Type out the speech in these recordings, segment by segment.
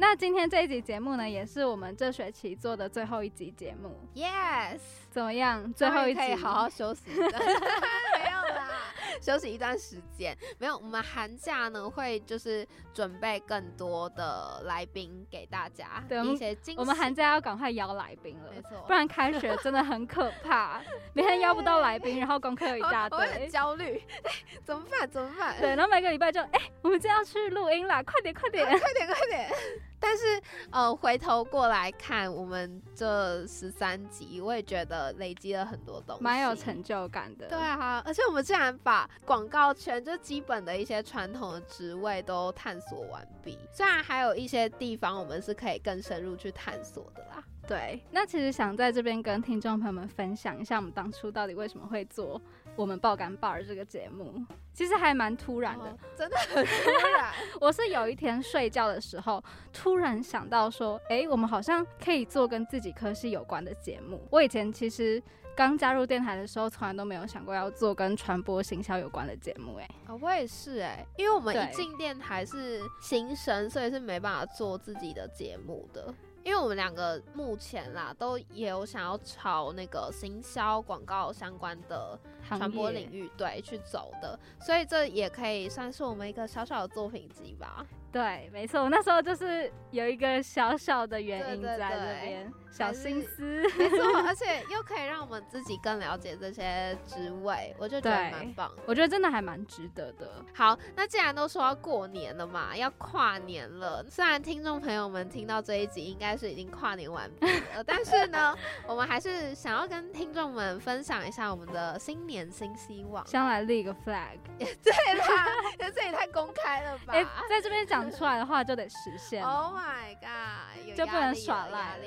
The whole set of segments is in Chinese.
那今天这一集节目呢，也是我们这学期做的最后一集节目。Yes，怎么样？最后一集可以好好休息。休息一段时间。没有，我们寒假呢会就是准备更多的来宾给大家，对一些惊喜。我们寒假要赶快邀来宾了，没错，不然开学真的很可怕。每天邀不到来宾，然后功课有一大堆，很焦虑。怎么办？怎么办？对，然后每个礼拜就哎，我们就要去录音啦，快点，快点，快点，快点。但是，呃，回头过来看我们这十三集，我也觉得累积了很多东西，蛮有成就感的。对啊，而且我们竟然把广告圈就基本的一些传统的职位都探索完毕，虽然还有一些地方我们是可以更深入去探索的啦。对，那其实想在这边跟听众朋友们分享一下，我们当初到底为什么会做我们爆肝 bar 这个节目，其实还蛮突然的，真的很突然。我是有一天睡觉的时候，突然想到说，哎，我们好像可以做跟自己科系有关的节目。我以前其实刚加入电台的时候，从来都没有想过要做跟传播行销有关的节目。哎，啊，我也是哎，因为我们一进电台是新生，所以是没办法做自己的节目的。因为我们两个目前啦，都也有想要朝那个行销广告相关的传播领域对去走的，所以这也可以算是我们一个小小的作品集吧。对，没错，那时候就是有一个小小的原因在这边，小心思，没错，而且又可以让我们自己更了解这些职位，我就觉得蛮棒。我觉得真的还蛮值得的。好，那既然都说要过年了嘛，要跨年了，虽然听众朋友们听到这一集应该是已经跨年完毕了，但是呢，我们还是想要跟听众们分享一下我们的新年新希望，先来立一个 flag。对啦，这也太公开了吧？哎，在这边讲。讲出来的话就得实现。Oh my god！就不能耍赖。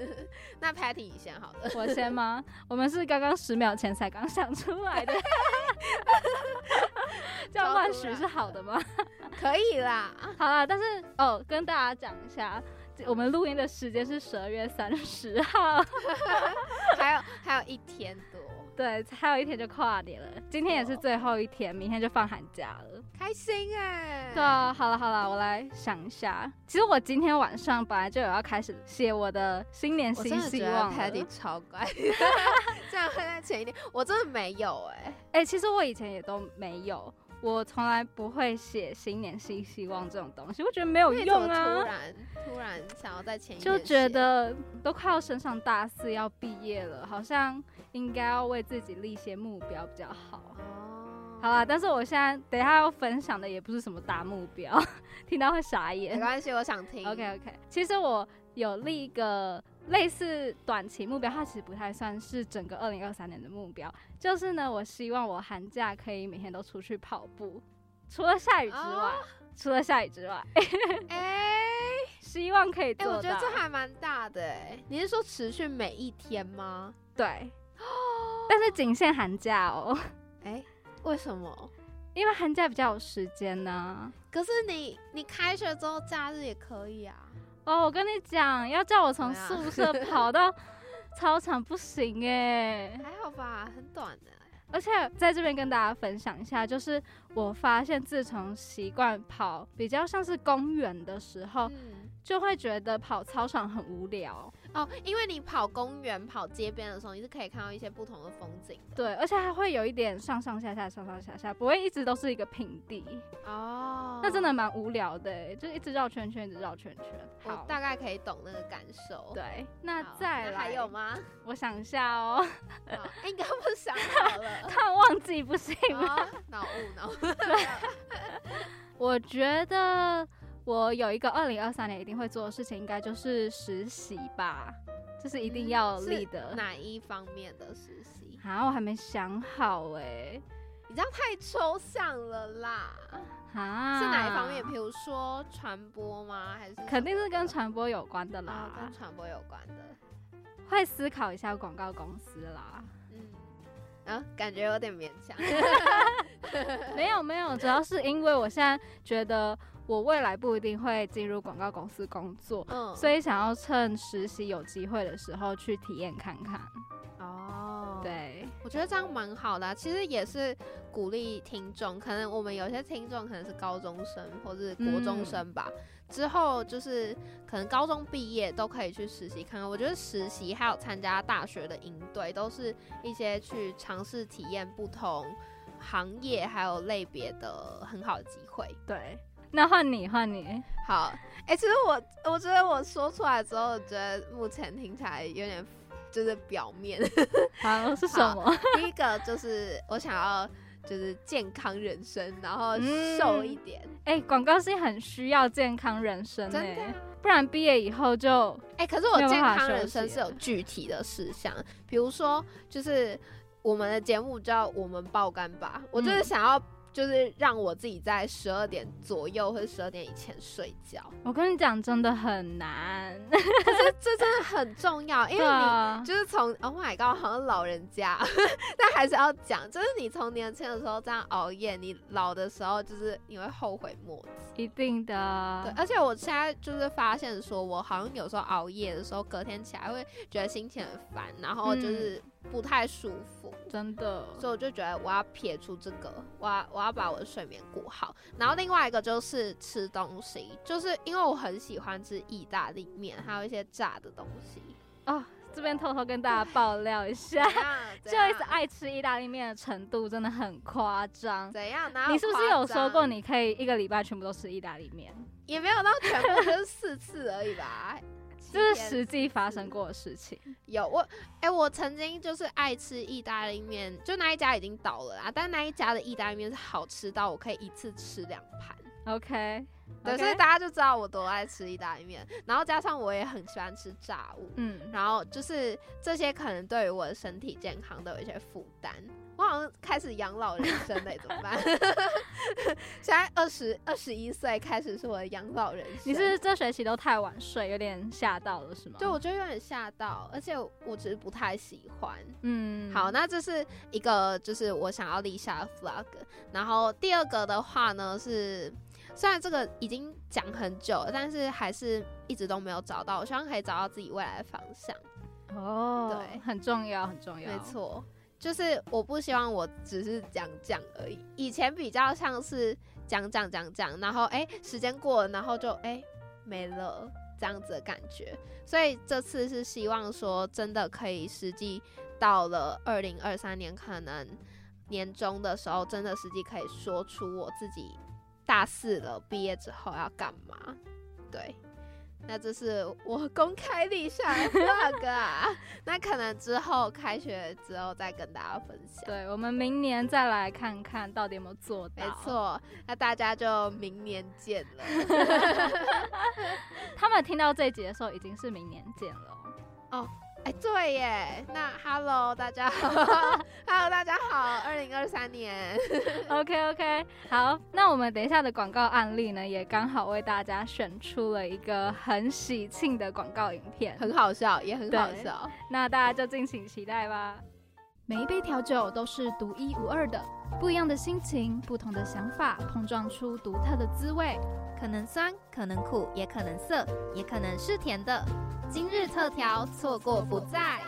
那 Patty 你先好了，我先吗？我们是刚刚十秒前才刚想出来的。这样乱许是好的吗？可以啦。好啦，但是哦，跟大家讲一下，我们录音的时间是十二月三十号，还有还有一天多。对，还有一天就跨年了，今天也是最后一天，明天就放寒假了，开心哎！对啊，好了好了，我来想一下，其实我今天晚上本来就有要开始写我的新年新希望。Patty 超乖，这样会在前一天，我真的没有哎哎，其实我以前也都没有。我从来不会写新年新希望这种东西，我觉得没有用啊。突然突然想要在前就觉得都快要升上大四要毕业了，好像应该要为自己立些目标比较好。哦，好啦，但是我现在等一下要分享的也不是什么大目标，听到会傻眼。没关系，我想听。OK OK，其实我有立一个。类似短期目标，它其实不太算是整个二零二三年的目标。就是呢，我希望我寒假可以每天都出去跑步，除了下雨之外，除了下雨之外，哎，希望可以做到。我觉得这还蛮大的哎。你是说持续每一天吗？对，但是仅限寒假哦。哎，为什么？因为寒假比较有时间呢。可是你你开学之后假日也可以啊。哦，我跟你讲，要叫我从宿舍 跑到操场不行哎，还好吧，很短的。而且在这边跟大家分享一下，就是我发现自从习惯跑比较像是公园的时候，就会觉得跑操场很无聊。哦，因为你跑公园、跑街边的时候，你是可以看到一些不同的风景。对，而且还会有一点上上下下、上上下下，不会一直都是一个平地。哦，那真的蛮无聊的，就一直绕圈圈，一直绕圈圈。好，大概可以懂那个感受。对，那再来还有吗？我想一下哦。应该不想好了，看忘记不行吗？脑雾，脑雾。我觉得。我有一个二零二三年一定会做的事情，应该就是实习吧，这是一定要立的。哪一方面的实习？啊，我还没想好哎。你这样太抽象了啦。啊，是哪一方面？比如说传播吗？还是肯定是跟传播有关的啦，跟传播有关的。会思考一下广告公司啦。嗯，啊，感觉有点勉强。没有没有，主要是因为我现在觉得我未来不一定会进入广告公司工作，嗯，所以想要趁实习有机会的时候去体验看看。哦，对，我觉得这样蛮好的。其实也是鼓励听众，可能我们有些听众可能是高中生或是国中生吧。之后就是可能高中毕业都可以去实习看看。我觉得实习还有参加大学的营队，都是一些去尝试体验不同行业还有类别的很好的机会。对，那换你换你。好，哎，其实我我觉得我说出来之后，我觉得目前听起来有点就是表面。好，是什么？第一个就是我想要。就是健康人生，然后瘦一点。哎，广告是很需要健康人生的，不然毕业以后就哎。可是我健康人生是有具体的事项，比如说就是我们的节目叫我们爆肝吧，我就是想要。就是让我自己在十二点左右或者十二点以前睡觉。我跟你讲，真的很难，可是这真的很重要，因为你就是从 Oh my God，好像老人家，但还是要讲，就是你从年轻的时候这样熬夜，你老的时候就是你会后悔莫及。一定的。对，而且我现在就是发现，说我好像有时候熬夜的时候，隔天起来会觉得心情很烦，然后就是。不太舒服，真的，所以我就觉得我要撇出这个，我要我要把我的睡眠顾好。然后另外一个就是吃东西，就是因为我很喜欢吃意大利面，还有一些炸的东西哦。这边偷偷跟大家爆料一下，就一直爱吃意大利面的程度真的很夸张。怎样？你是不是有说过你可以一个礼拜全部都吃意大利面？也没有到全部，就是四次而已吧。这是实际发生过的事情。有我，哎，我曾经就是爱吃意大利面，就那一家已经倒了啊，但那一家的意大利面是好吃到我可以一次吃两盘。OK，对，所以大家就知道我多爱吃意大利面，然后加上我也很喜欢吃炸物，嗯，然后就是这些可能对于我的身体健康都有一些负担。我好像开始养老人生嘞，怎么办？现在二十二十一岁开始是我的养老人生。你是这学期都太晚睡，有点吓到了是吗？对，我觉得有点吓到，而且我只是不太喜欢。嗯，好，那这是一个就是我想要立下的 flag。然后第二个的话呢是，虽然这个已经讲很久了，但是还是一直都没有找到。我希望可以找到自己未来的方向。哦，对，很重要，很重要，没错。就是我不希望我只是讲讲而已，以前比较像是讲讲讲讲，然后哎时间过了，然后就哎没了这样子的感觉。所以这次是希望说真的可以实际到了二零二三年，可能年终的时候，真的实际可以说出我自己大四了，毕业之后要干嘛。对。那这是我公开立下的 flag 啊，那可能之后开学之后再跟大家分享。对，我们明年再来看看到底有没有做到。没错，那大家就明年见了。他们听到这集的时候已经是明年见了哦。哎，对耶，那 Hello 大家好，Hello 大家好，二零二三年，OK OK，好，那我们等一下的广告案例呢，也刚好为大家选出了一个很喜庆的广告影片，很好笑，也很好笑，那大家就敬请期待吧。每一杯调酒都是独一无二的，不一样的心情，不同的想法，碰撞出独特的滋味，可能酸，可能苦，也可能涩，也可能是甜的。今日特调，错过不再。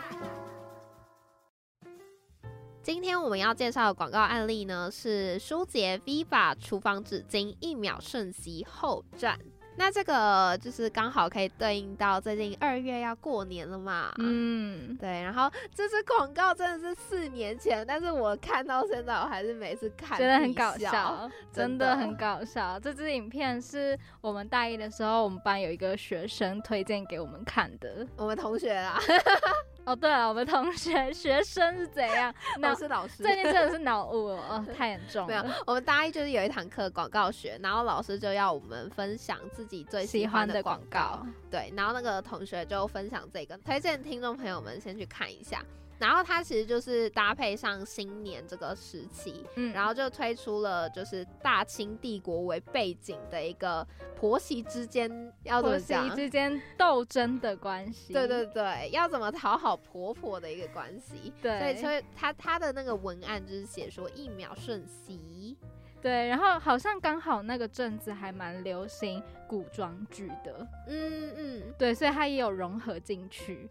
今天我们要介绍的广告案例呢，是舒洁 Viva 厨房纸巾一秒瞬息后站。那这个就是刚好可以对应到最近二月要过年了嘛。嗯，对。然后这支广告真的是四年前，但是我看到现在，我还是每次看觉得很搞笑，真的很搞笑。这支影片是我们大一的时候，我们班有一个学生推荐给我们看的，我们同学啦。哦，对了，我们同学学生是怎样？老师老师最近真的是脑雾哦，太严重了。没有，我们大一就是有一堂课广告学，然后老师就要我们分享自己最喜欢的广告。对，然后那个同学就分享这个，推荐听众朋友们先去看一下。然后它其实就是搭配上新年这个时期，嗯，然后就推出了就是大清帝国为背景的一个婆媳之间要怎么讲之间斗争的关系，对对对，要怎么讨好婆婆的一个关系，对，所以所以他他的那个文案就是写说一秒瞬息，对，然后好像刚好那个阵子还蛮流行古装剧的，嗯嗯，对，所以它也有融合进去。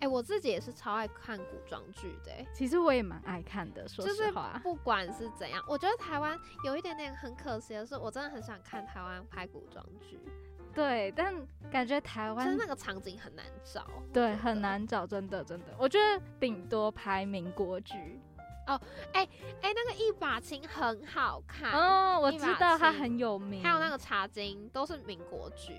哎，我自己也是超爱看古装剧的。其实我也蛮爱看的，说实话。不管是怎样，我觉得台湾有一点点很可惜的是，我真的很想看台湾拍古装剧。对，但感觉台湾那个场景很难找。对，很难找，真的真的。我觉得顶多拍民国剧。哦，哎哎，那个一把青很好看哦，我知道它很有名。还有那个茶经都是民国剧。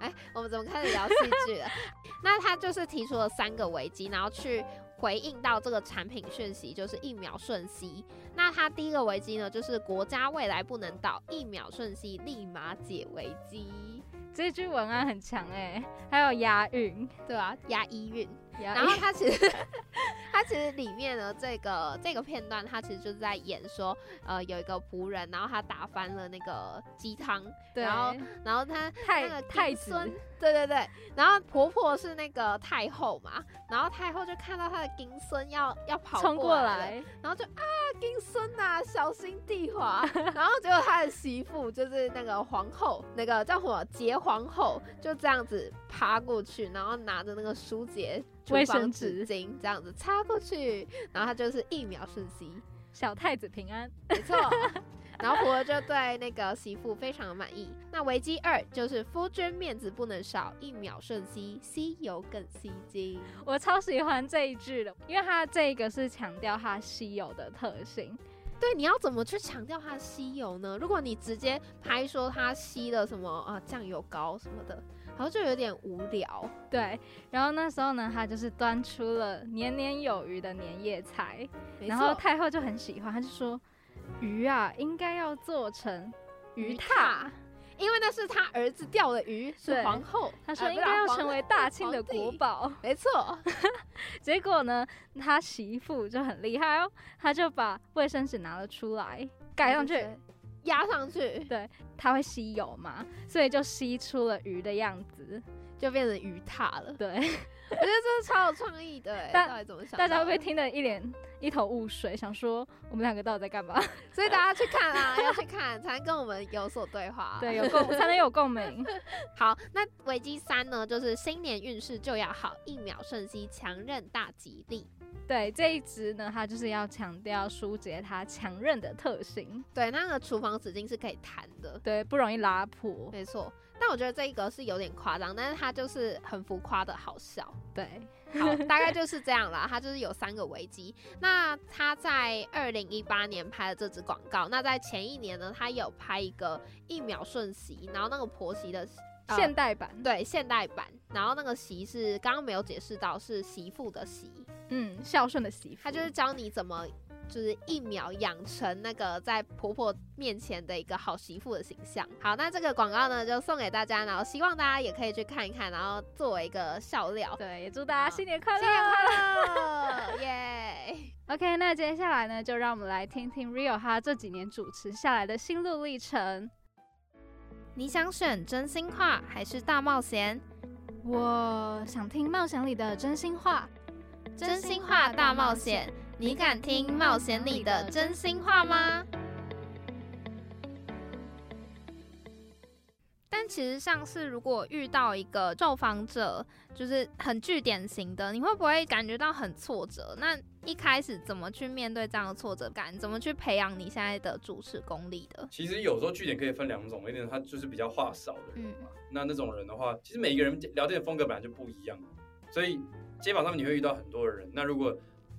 哎，我们怎么开始聊戏剧了？那他就是提出了三个危机，然后去回应到这个产品讯息，就是一秒瞬息。那他第一个危机呢，就是国家未来不能倒，一秒瞬息立马解危机。这句文案很强哎，还有押韵，对啊，押一韵。然后他其实，他其实里面呢这个这个片段，他其实就是在演说，呃，有一个仆人，然后他打翻了那个鸡汤，然后然后他那个太子，对对对，然后婆婆是那个太后嘛，然后太后就看到她的金孙要要跑冲过来，然后就啊金孙呐，小心地滑，然后结果她的媳妇就是那个皇后，那个叫什么结皇后，就这样子爬过去，然后拿着那个书结。卫生纸巾这样子擦过去，然后她就是一秒瞬息，小太子平安，没错。然后婆婆就对那个媳妇非常的满意。那危机二就是夫君面子不能少，一秒瞬息，吸油更吸睛。我超喜欢这一句的，因为它这个是强调它吸油的特性。对，你要怎么去强调它吸油呢？如果你直接拍说它吸了什么啊酱油膏什么的。然后就有点无聊，对。然后那时候呢，他就是端出了年年有余的年夜菜，然后太后就很喜欢，他就说鱼啊应该要做成鱼榻，因为那是他儿子钓的鱼，是皇后，他说应该要成为大清的国宝，没错。结果呢，他媳妇就很厉害哦，他就把卫生纸拿了出来盖上去。压上去，对，它会吸油嘛，所以就吸出了鱼的样子，就变成鱼塔了。对，我觉得这是超有创意的。大家怎么想？大家会不会听得一脸一头雾水，想说我们两个到底在干嘛？所以大家去看啦，要去看才能跟我们有所对话，对，有共才能有共鸣。好，那危机三呢，就是新年运势就要好，一秒瞬息，强韧大吉利。对这一支呢，它就是要强调舒解它强韧的特性。对，那个厨房纸巾是可以弹的，对，不容易拉破。没错，但我觉得这一个是有点夸张，但是他就是很浮夸的好笑。对，好，大概就是这样啦。他就是有三个危机。那他在二零一八年拍的这支广告，那在前一年呢，他有拍一个一秒瞬息，然后那个婆媳的现代版，对，现代版，然后那个媳是刚刚没有解释到是媳妇的媳。嗯，孝顺的媳妇，他就是教你怎么，就是一秒养成那个在婆婆面前的一个好媳妇的形象。好，那这个广告呢，就送给大家，然后希望大家也可以去看一看，然后作为一个笑料。对，也祝大家新年快乐，新年快乐，耶。OK，那接下来呢，就让我们来听听 Rio 他这几年主持下来的心路历程。你想选真心话还是大冒险？我想听冒险里的真心话。真心话大冒险，你敢听冒险里的真心话吗？但其实像是如果遇到一个受访者，就是很具典型的，你会不会感觉到很挫折？那一开始怎么去面对这样的挫折感？怎么去培养你现在的主持功力的？其实有时候据点可以分两种，一点他就是比较话少的人嘛。那那种人的话，其实每一个人聊天的风格本来就不一样，所以。街坊上面你会遇到很多的人，那如果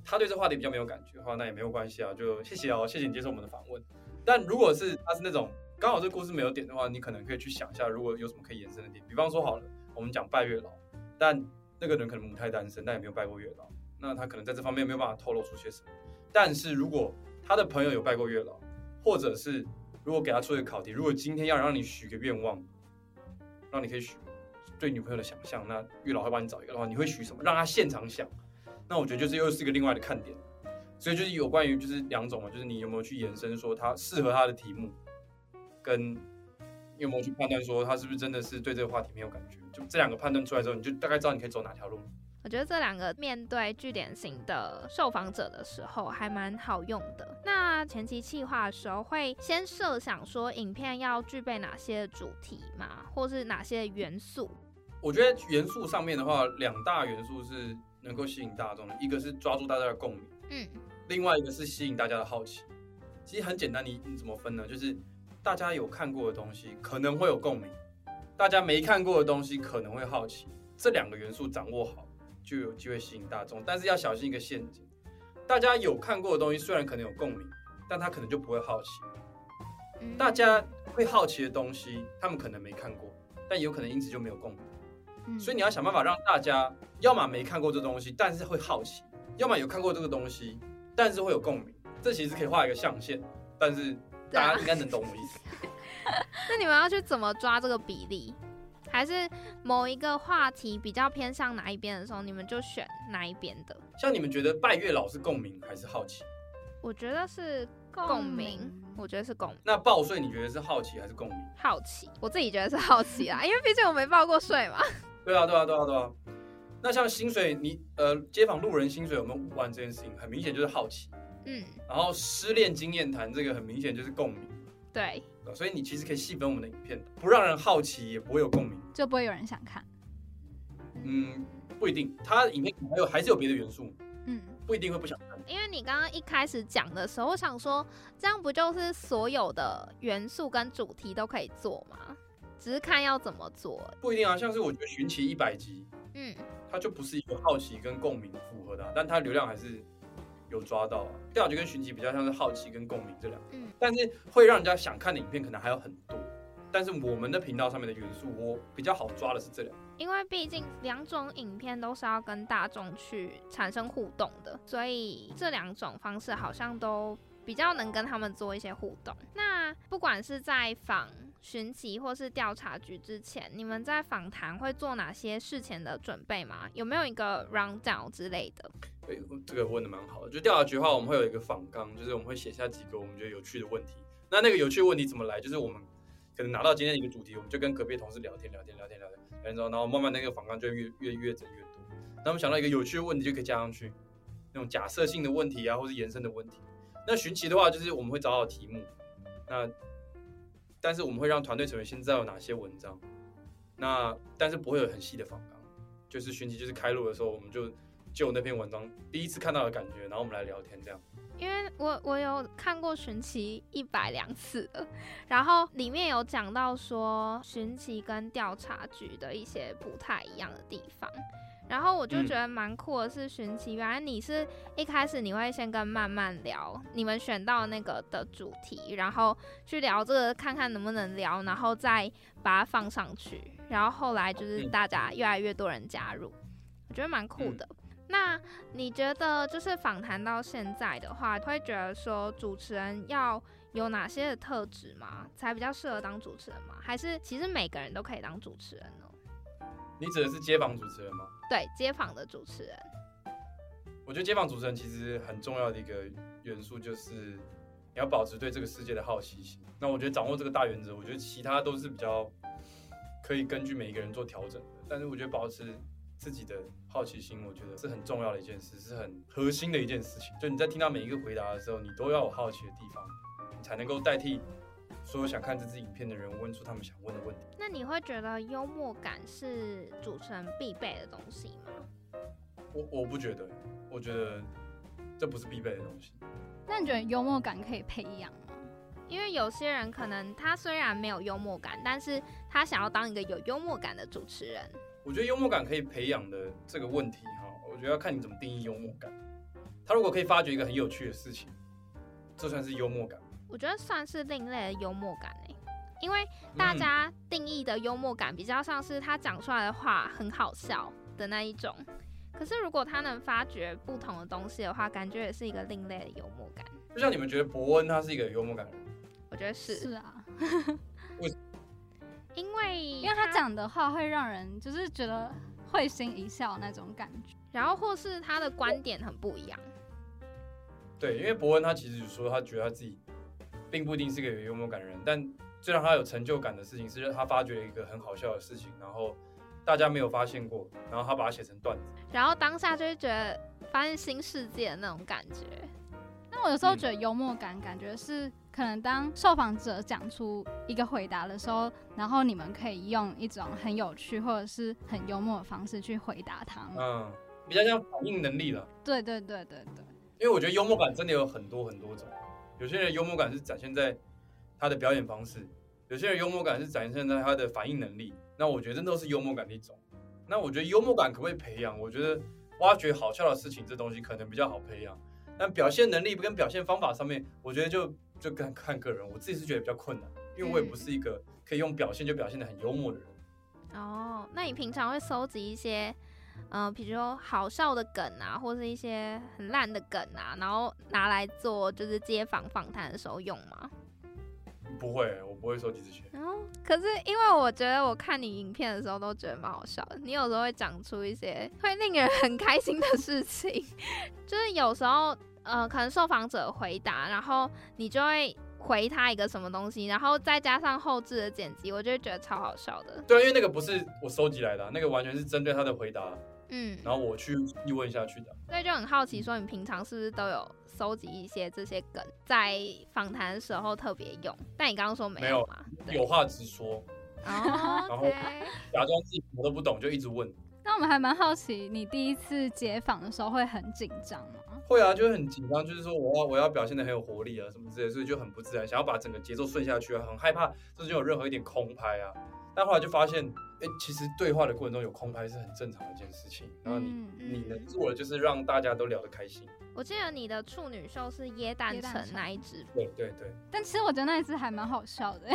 他对这话题比较没有感觉的话，那也没有关系啊，就谢谢哦，谢谢你接受我们的访问。但如果是他是那种刚好这故事没有点的话，你可能可以去想一下，如果有什么可以延伸的点。比方说好了，我们讲拜月老，但那个人可能母胎单身，但也没有拜过月老，那他可能在这方面没有办法透露出些什么。但是如果他的朋友有拜过月老，或者是如果给他出一个考题，如果今天要让你许个愿望，让你可以许。对女朋友的想象，那月老会帮你找一个的话，你会许什么？让他现场想，那我觉得就是又是一个另外的看点。所以就是有关于就是两种嘛，就是你有没有去延伸说它适合它的题目，跟有没有去判断说他是不是真的是对这个话题没有感觉。就这两个判断出来之后，你就大概知道你可以走哪条路。我觉得这两个面对据点型的受访者的时候还蛮好用的。那前期企划的时候会先设想说影片要具备哪些主题嘛，或是哪些元素？我觉得元素上面的话，两大元素是能够吸引大众的，一个是抓住大家的共鸣，嗯，另外一个是吸引大家的好奇。其实很简单，你你怎么分呢？就是大家有看过的东西可能会有共鸣，大家没看过的东西可能会好奇。这两个元素掌握好。就有机会吸引大众，但是要小心一个陷阱。大家有看过的东西，虽然可能有共鸣，但他可能就不会好奇。大家会好奇的东西，他们可能没看过，但有可能因此就没有共鸣。所以你要想办法让大家，要么没看过这东西，但是会好奇；要么有看过这个东西，但是会有共鸣。这其实可以画一个象限，但是大家应该能懂我意思。那你们要去怎么抓这个比例？还是某一个话题比较偏向哪一边的时候，你们就选哪一边的。像你们觉得拜月老是共鸣还是好奇？我觉得是共鸣，我觉得是共鸣。那报税你觉得是好奇还是共鸣？好奇，我自己觉得是好奇啊，因为毕竟我没报过税嘛。对啊，对啊，对啊，对啊。那像薪水，你呃，街坊路人薪水有没有五万这件事情，很明显就是好奇。嗯。然后失恋经验谈这个很明显就是共鸣。对。所以你其实可以细分我们的影片，不让人好奇，也不会有共鸣，就不会有人想看。嗯，不一定，它影片还有还是有别的元素，嗯，不一定会不想看。因为你刚刚一开始讲的时候，我想说，这样不就是所有的元素跟主题都可以做吗？只是看要怎么做。不一定啊，像是我觉得寻奇一百集，嗯，它就不是一个好奇跟共鸣符合的，但它流量还是。有抓到啊，调查局跟寻奇比较像是好奇跟共鸣这两，嗯，但是会让人家想看的影片可能还有很多，但是我们的频道上面的元素，我比较好抓的是这两，因为毕竟两种影片都是要跟大众去产生互动的，所以这两种方式好像都比较能跟他们做一些互动。那不管是在访寻奇或是调查局之前，你们在访谈会做哪些事前的准备吗？有没有一个 round down 之类的？这个问的蛮好的，就调查局的话，我们会有一个访纲，就是我们会写下几个我们觉得有趣的问题。那那个有趣的问题怎么来？就是我们可能拿到今天一个主题，我们就跟隔壁同事聊天，聊天，聊天，聊天，然后，然后慢慢那个访纲就越越越整越多。那我们想到一个有趣的问题，就可以加上去那种假设性的问题啊，或是延伸的问题。那寻奇的话，就是我们会找好题目，那但是我们会让团队成员先知道有哪些文章，那但是不会有很细的访纲，就是寻奇就是开录的时候，我们就。就那篇文章第一次看到的感觉，然后我们来聊天这样。因为我我有看过寻奇一百两次了，然后里面有讲到说寻奇跟调查局的一些不太一样的地方，然后我就觉得蛮酷的是寻奇，原来你是一开始你会先跟慢慢聊你们选到那个的主题，然后去聊这个看看能不能聊，然后再把它放上去，然后后来就是大家越来越多人加入，我觉得蛮酷的。那你觉得，就是访谈到现在的话，会觉得说主持人要有哪些的特质吗？才比较适合当主持人吗？还是其实每个人都可以当主持人呢？你指的是街访主持人吗？对，街访的主持人。我觉得街访主持人其实很重要的一个元素就是你要保持对这个世界的好奇心。那我觉得掌握这个大原则，我觉得其他都是比较可以根据每一个人做调整的。但是我觉得保持。自己的好奇心，我觉得是很重要的一件事，是很核心的一件事情。就你在听到每一个回答的时候，你都要有好奇的地方，你才能够代替所有想看这支影片的人问出他们想问的问题。那你会觉得幽默感是主持人必备的东西吗？我我不觉得，我觉得这不是必备的东西。那你觉得幽默感可以培养吗？因为有些人可能他虽然没有幽默感，但是他想要当一个有幽默感的主持人。我觉得幽默感可以培养的这个问题哈，我觉得要看你怎么定义幽默感。他如果可以发掘一个很有趣的事情，这算是幽默感。我觉得算是另类的幽默感诶，因为大家定义的幽默感比较像是他讲出来的话很好笑的那一种。可是如果他能发掘不同的东西的话，感觉也是一个另类的幽默感。就像你们觉得伯恩他是一个幽默感人，我觉得是。是啊。为因为因为他讲的话会让人就是觉得会心一笑那种感觉。然后或是他的观点很不一样。对，因为伯恩他其实说他觉得他自己并不一定是个有幽默感的人，但最让他有成就感的事情是他发掘了一个很好笑的事情，然后大家没有发现过，然后他把它写成段子，然后当下就会觉得发现新世界的那种感觉。那我有时候觉得幽默感，感觉是可能当受访者讲出一个回答的时候，然后你们可以用一种很有趣或者是很幽默的方式去回答他们。嗯，比较像反应能力了。对对对对对。因为我觉得幽默感真的有很多很多种，有些人幽默感是展现在他的表演方式，有些人幽默感是展现在他的反应能力。那我觉得这都是幽默感的一种。那我觉得幽默感可不可以培养？我觉得挖掘好笑的事情这东西可能比较好培养，但表现能力跟表现方法上面，我觉得就就看看个人。我自己是觉得比较困难，因为我也不是一个可以用表现就表现的很幽默的人。哦，那你平常会收集一些？嗯，比如说好笑的梗啊，或是一些很烂的梗啊，然后拿来做就是街访访谈的时候用吗？不会，我不会收集这些。嗯，可是因为我觉得我看你影片的时候都觉得蛮好笑的，你有时候会讲出一些会令人很开心的事情，就是有时候呃，可能受访者回答，然后你就会回他一个什么东西，然后再加上后置的剪辑，我就会觉得超好笑的。对，因为那个不是我收集来的，那个完全是针对他的回答。嗯，然后我去一问下去的，所以就很好奇，说你平常是不是都有收集一些这些梗，在访谈的时候特别用？但你刚刚说没有嘛？有话直说，然后假装自己什么都不懂，就一直问。那我们还蛮好奇，你第一次接访的时候会很紧张吗？会啊，就会很紧张，就是说我要我要表现的很有活力啊，什么之类，所以就很不自然，想要把整个节奏顺下去啊，很害怕，这就有任何一点空拍啊。但后来就发现，哎，其实对话的过程中有空拍是很正常的一件事情。然后你你能做的就是让大家都聊得开心。我记得你的处女秀是椰蛋城那一只，对对对。但其实我觉得那一只还蛮好笑的。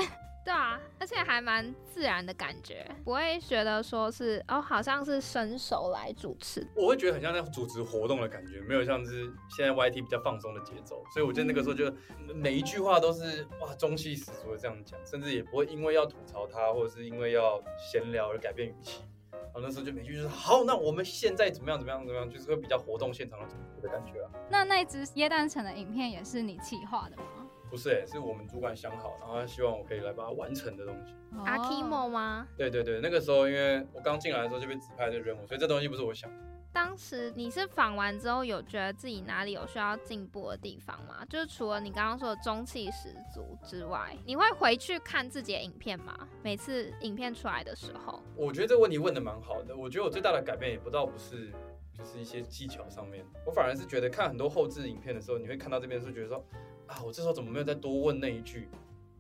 对啊，而且还蛮自然的感觉，不会觉得说是哦，好像是伸手来主持。我会觉得很像在主持活动的感觉，没有像是现在 YT 比较放松的节奏。所以我觉得那个时候就每一句话都是哇中气十足的这样讲，甚至也不会因为要吐槽他或者是因为要闲聊而改变语气。然后那时候就每句就是好，那我们现在怎么样怎么样怎么样，就是会比较活动现场的的感觉啊。那那只椰蛋城的影片也是你企划的吗？不是哎，是我们主管想好，然后他希望我可以来把它完成的东西。阿 Kimo 吗？对对对，那个时候因为我刚进来的时候就被指派这个任务，所以这东西不是我想。当时你是访完之后有觉得自己哪里有需要进步的地方吗？就是除了你刚刚说的中气十足之外，你会回去看自己的影片吗？每次影片出来的时候，我觉得这个问题问的蛮好的。我觉得我最大的改变也不到不是。就是一些技巧上面，我反而是觉得看很多后置影片的时候，你会看到这边是觉得说，啊，我这时候怎么没有再多问那一句，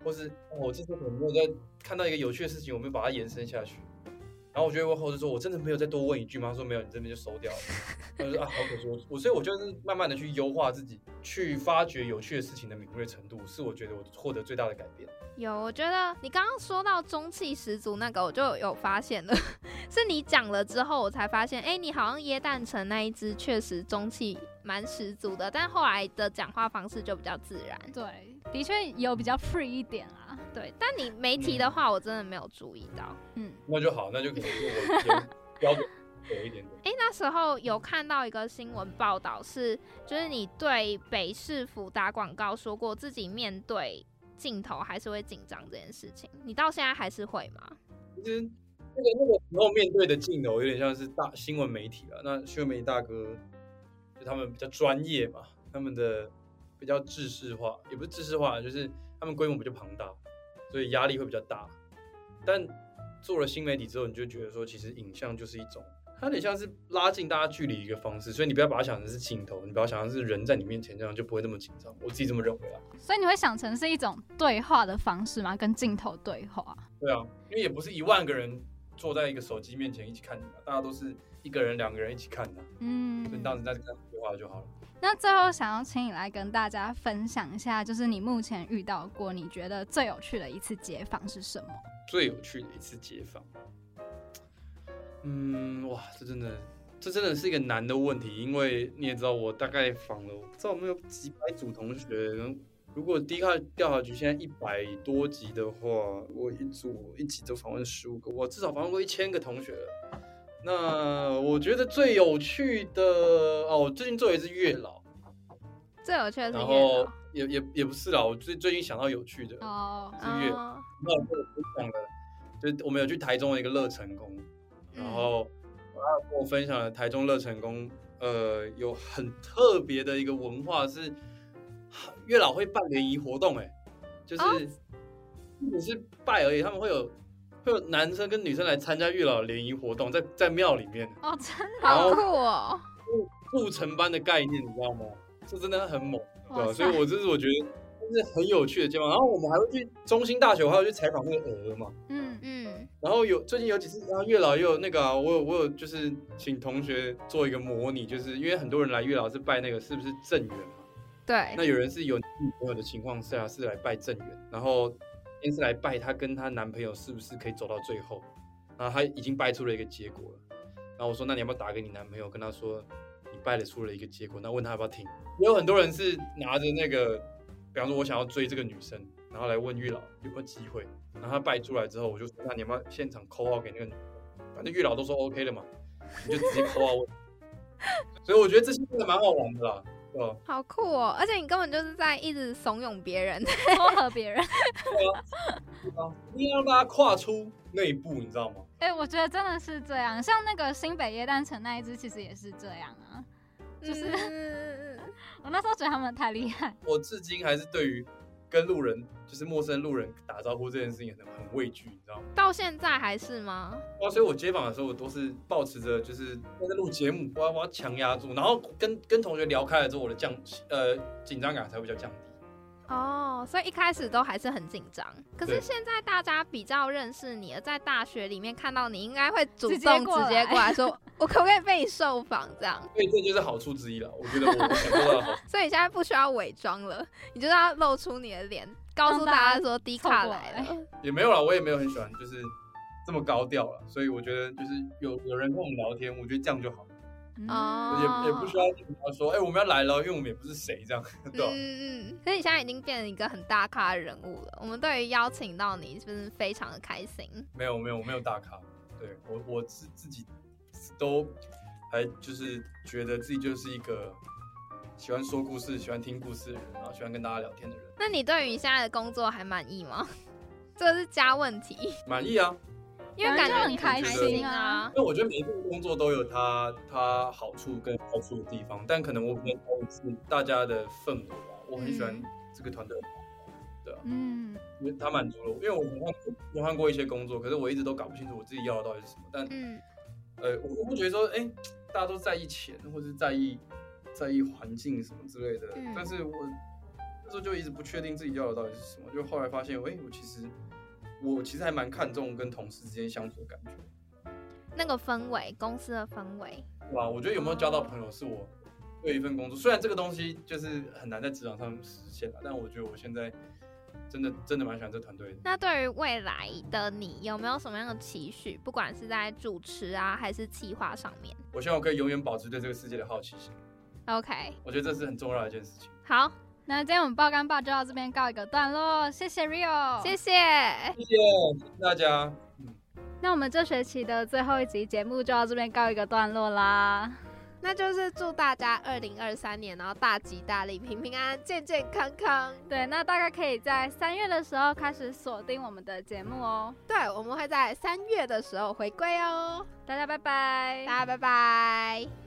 或是我这时候怎么没有再看到一个有趣的事情，我没有把它延伸下去。然后我就会问后置说，我真的没有再多问一句吗？他说没有，你这边就收掉了。他说啊，好可惜。我所以，我就是慢慢的去优化自己，去发掘有趣的事情的敏锐程度，是我觉得我获得最大的改变。有，我觉得你刚刚说到中气十足那个，我就有发现了，是你讲了之后，我才发现，哎，你好像椰蛋城那一只确实中气蛮十足的，但后来的讲话方式就比较自然。对，的确有比较 free 一点啊。对，但你没提的话，我真的没有注意到。嗯，那就好，那就可能是我 标准有一点点。哎，那时候有看到一个新闻报道，是就是你对北市府打广告说过自己面对。镜头还是会紧张这件事情，你到现在还是会吗？其实那个那个时候面对的镜头有点像是大新闻媒体了。那新闻媒体大哥就他们比较专业嘛，他们的比较制式化，也不是制式化，就是他们规模比较庞大，所以压力会比较大。但做了新媒体之后，你就觉得说，其实影像就是一种。它有点像是拉近大家距离一个方式，所以你不要把它想成是镜头，你不要想成是人在你面前，这样就不会那么紧张。我自己这么认为啊。所以你会想成是一种对话的方式吗？跟镜头对话？对啊，因为也不是一万个人坐在一个手机面前一起看的，大家都是一个人、两个人一起看的。嗯，所以当时在这对话就好了。那最后想要请你来跟大家分享一下，就是你目前遇到过你觉得最有趣的一次街访是什么？最有趣的一次街访。嗯，哇，这真的，这真的是一个难的问题，因为你也知道，我大概访了，不知道有没有几百组同学。如果第一个调查局现在一百多集的话，我一组一集都访问十五个，我至少访问过一千个同学了。那我觉得最有趣的哦，我最近做一次月老，最有趣的是然后也也也不是啦，我最最近想到有趣的哦，是月老。那我跟我分享了，就是我们有去台中的一个乐成宫，然后他跟我分享了台中乐成宫，呃，有很特别的一个文化是月老会办联谊活动，哎，就是不只是拜而已，他们会有。会有男生跟女生来参加月老联谊活动，在在庙里面哦，真的好酷哦，入城班的概念，你知道吗？这真的很猛，对吧？所以，我这是我觉得这是很有趣的地方。然后我们还会去中心大学，还要去采访那个鹅嘛，嗯嗯。然后有最近有几次，然后月老也有那个，我有我有就是请同学做一个模拟，就是因为很多人来月老是拜那个是不是正缘嘛？对。那有人是有女朋友的情况下是来拜正缘，然后。天是来拜她跟她男朋友是不是可以走到最后？然后她已经拜出了一个结果了。然后我说：“那你要不要打给你男朋友，跟他说你拜了出了一个结果？那问他要不要听？”也有很多人是拿着那个，比方说我想要追这个女生，然后来问月老有没有机会。然后他拜出来之后，我就说：“那你要不要现场扣号给那个女？反正月老都说 OK 了嘛，你就直接扣号问。”所以我觉得这些真的蛮好玩的啦。好酷哦！而且你根本就是在一直怂恿别人，撮合别人，一定要让大家跨出那一步，你知道吗？哎，我觉得真的是这样。像那个新北耶诞城那一只，其实也是这样啊。就是 我那时候觉得他们太厉害。我至今还是对于。跟路人就是陌生路人打招呼这件事情很很畏惧，你知道吗？到现在还是吗？哇！所以我接访的时候，我都是保持着就是在录节目，我要我要强压住，然后跟跟同学聊开了之后，我的降呃紧张感才会比较降低。哦，所以一开始都还是很紧张。可是现在大家比较认识你了，在大学里面看到你，应该会主动直接过来说：“我可不可以被你受访？”这样。所以这就是好处之一了。我觉得。所以你现在不需要伪装了，你就要露出你的脸，告诉大家说迪卡来了。也没有了，我也没有很喜欢就是这么高调了。所以我觉得就是有有人跟我们聊天，我觉得这样就好。哦，也也不需要跟他说，哎，我们要来了，因为我们也不是谁这样，对吧？嗯嗯。可是你现在已经变成一个很大咖的人物了，我们对于邀请到你是不是非常的开心？没有没有我没有大咖，对我我自自己都还就是觉得自己就是一个喜欢说故事、喜欢听故事的人，然后喜欢跟大家聊天的人。那你对于你现在的工作还满意吗？这个是加问题。满意啊。因为感觉很开心啊！因为我觉得每一份工作都有它它好处跟坏处的地方，但可能我比较在意是大家的氛围吧。我很喜欢这个团队，对啊，嗯，因为他满足了我。因为我换我换过一些工作，可是我一直都搞不清楚我自己要的到底是什么。但呃，我我不觉得说，哎，大家都在意钱，或者是在意在意环境什么之类的。但是我那时候就一直不确定自己要的到底是什么，就后来发现，哎，我其实。我其实还蛮看重跟同事之间相处的感觉，那个氛围，公司的氛围。哇，我觉得有没有交到朋友是我对一份工作，虽然这个东西就是很难在职场上实现了，但我觉得我现在真的真的蛮喜欢这团队的。那对于未来的你，有没有什么样的期许？不管是在主持啊，还是企划上面？我希望我可以永远保持对这个世界的好奇心。OK，我觉得这是很重要的一件事情。好。那今天我们爆肝爆就到这边告一个段落，谢谢 Rio，谢谢，谢谢大家。那我们这学期的最后一集节目就到这边告一个段落啦。那就是祝大家二零二三年然后大吉大利、平平安安、健健康康。对，那大概可以在三月的时候开始锁定我们的节目哦。对，我们会在三月的时候回归哦。大家拜拜，大家拜拜。